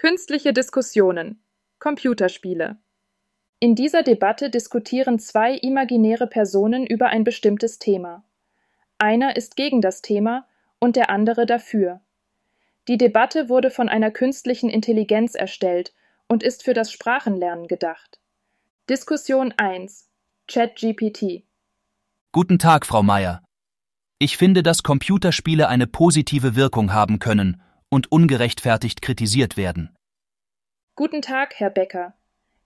Künstliche Diskussionen Computerspiele In dieser Debatte diskutieren zwei imaginäre Personen über ein bestimmtes Thema. Einer ist gegen das Thema und der andere dafür. Die Debatte wurde von einer künstlichen Intelligenz erstellt und ist für das Sprachenlernen gedacht. Diskussion 1 ChatGPT Guten Tag, Frau Meier. Ich finde, dass Computerspiele eine positive Wirkung haben können und ungerechtfertigt kritisiert werden. Guten Tag, Herr Becker.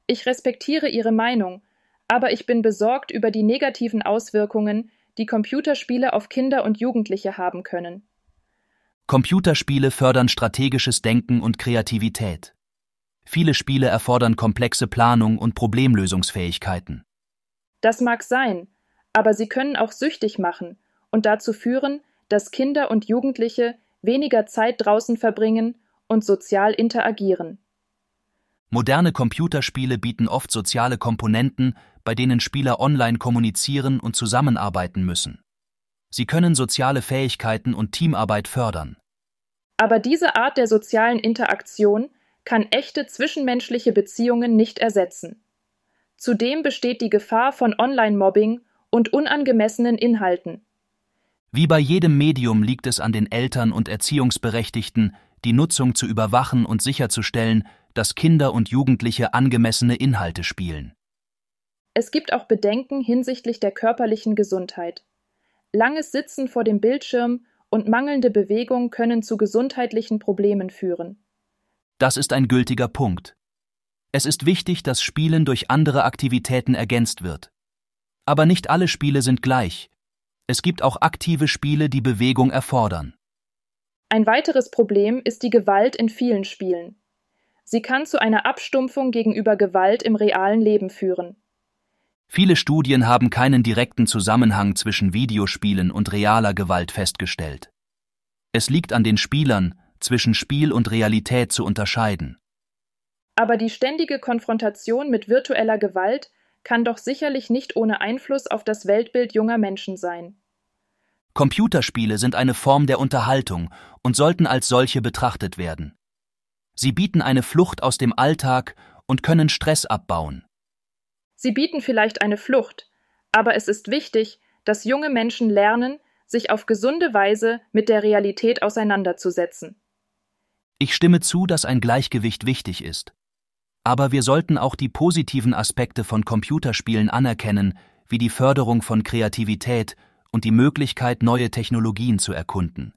Ich respektiere Ihre Meinung, aber ich bin besorgt über die negativen Auswirkungen, die Computerspiele auf Kinder und Jugendliche haben können. Computerspiele fördern strategisches Denken und Kreativität. Viele Spiele erfordern komplexe Planung und Problemlösungsfähigkeiten. Das mag sein, aber sie können auch süchtig machen und dazu führen, dass Kinder und Jugendliche weniger Zeit draußen verbringen und sozial interagieren. Moderne Computerspiele bieten oft soziale Komponenten, bei denen Spieler online kommunizieren und zusammenarbeiten müssen. Sie können soziale Fähigkeiten und Teamarbeit fördern. Aber diese Art der sozialen Interaktion kann echte zwischenmenschliche Beziehungen nicht ersetzen. Zudem besteht die Gefahr von Online-Mobbing und unangemessenen Inhalten. Wie bei jedem Medium liegt es an den Eltern und Erziehungsberechtigten, die Nutzung zu überwachen und sicherzustellen, dass Kinder und Jugendliche angemessene Inhalte spielen. Es gibt auch Bedenken hinsichtlich der körperlichen Gesundheit. Langes Sitzen vor dem Bildschirm und mangelnde Bewegung können zu gesundheitlichen Problemen führen. Das ist ein gültiger Punkt. Es ist wichtig, dass Spielen durch andere Aktivitäten ergänzt wird. Aber nicht alle Spiele sind gleich, es gibt auch aktive Spiele, die Bewegung erfordern. Ein weiteres Problem ist die Gewalt in vielen Spielen. Sie kann zu einer Abstumpfung gegenüber Gewalt im realen Leben führen. Viele Studien haben keinen direkten Zusammenhang zwischen Videospielen und realer Gewalt festgestellt. Es liegt an den Spielern, zwischen Spiel und Realität zu unterscheiden. Aber die ständige Konfrontation mit virtueller Gewalt kann doch sicherlich nicht ohne Einfluss auf das Weltbild junger Menschen sein. Computerspiele sind eine Form der Unterhaltung und sollten als solche betrachtet werden. Sie bieten eine Flucht aus dem Alltag und können Stress abbauen. Sie bieten vielleicht eine Flucht, aber es ist wichtig, dass junge Menschen lernen, sich auf gesunde Weise mit der Realität auseinanderzusetzen. Ich stimme zu, dass ein Gleichgewicht wichtig ist. Aber wir sollten auch die positiven Aspekte von Computerspielen anerkennen, wie die Förderung von Kreativität und die Möglichkeit, neue Technologien zu erkunden.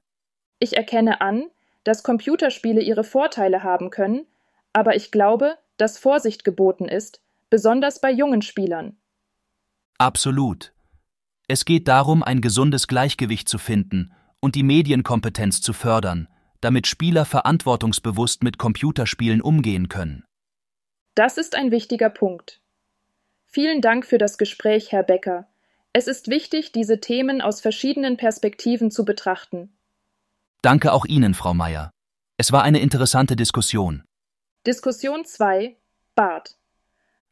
Ich erkenne an, dass Computerspiele ihre Vorteile haben können, aber ich glaube, dass Vorsicht geboten ist, besonders bei jungen Spielern. Absolut. Es geht darum, ein gesundes Gleichgewicht zu finden und die Medienkompetenz zu fördern, damit Spieler verantwortungsbewusst mit Computerspielen umgehen können. Das ist ein wichtiger Punkt. Vielen Dank für das Gespräch, Herr Becker. Es ist wichtig, diese Themen aus verschiedenen Perspektiven zu betrachten. Danke auch Ihnen, Frau Meier. Es war eine interessante Diskussion. Diskussion 2 Bart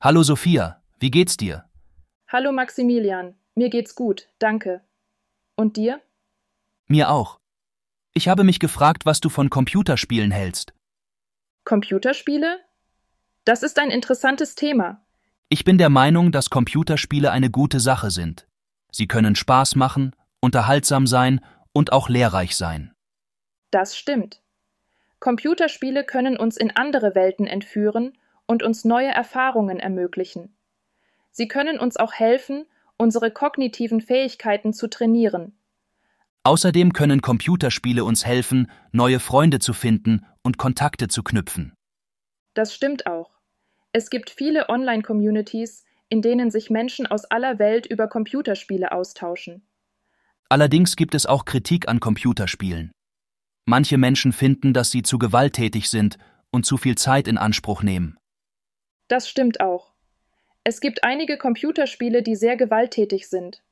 Hallo Sophia, wie geht's dir? Hallo Maximilian, mir geht's gut, danke. Und dir? Mir auch. Ich habe mich gefragt, was du von Computerspielen hältst. Computerspiele? Das ist ein interessantes Thema. Ich bin der Meinung, dass Computerspiele eine gute Sache sind. Sie können Spaß machen, unterhaltsam sein und auch lehrreich sein. Das stimmt. Computerspiele können uns in andere Welten entführen und uns neue Erfahrungen ermöglichen. Sie können uns auch helfen, unsere kognitiven Fähigkeiten zu trainieren. Außerdem können Computerspiele uns helfen, neue Freunde zu finden und Kontakte zu knüpfen. Das stimmt auch. Es gibt viele Online-Communities, in denen sich Menschen aus aller Welt über Computerspiele austauschen. Allerdings gibt es auch Kritik an Computerspielen. Manche Menschen finden, dass sie zu gewalttätig sind und zu viel Zeit in Anspruch nehmen. Das stimmt auch. Es gibt einige Computerspiele, die sehr gewalttätig sind.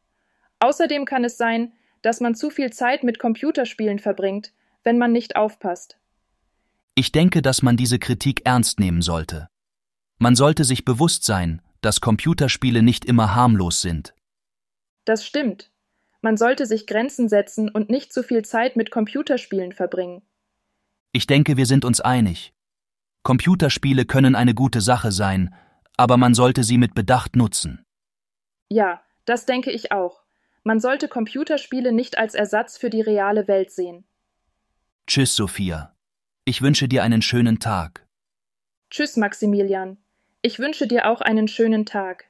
Außerdem kann es sein, dass man zu viel Zeit mit Computerspielen verbringt, wenn man nicht aufpasst. Ich denke, dass man diese Kritik ernst nehmen sollte. Man sollte sich bewusst sein, dass Computerspiele nicht immer harmlos sind. Das stimmt. Man sollte sich Grenzen setzen und nicht zu viel Zeit mit Computerspielen verbringen. Ich denke, wir sind uns einig. Computerspiele können eine gute Sache sein, aber man sollte sie mit Bedacht nutzen. Ja, das denke ich auch. Man sollte Computerspiele nicht als Ersatz für die reale Welt sehen. Tschüss, Sophia. Ich wünsche dir einen schönen Tag. Tschüss, Maximilian. Ich wünsche dir auch einen schönen Tag.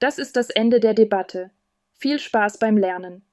Das ist das Ende der Debatte. Viel Spaß beim Lernen.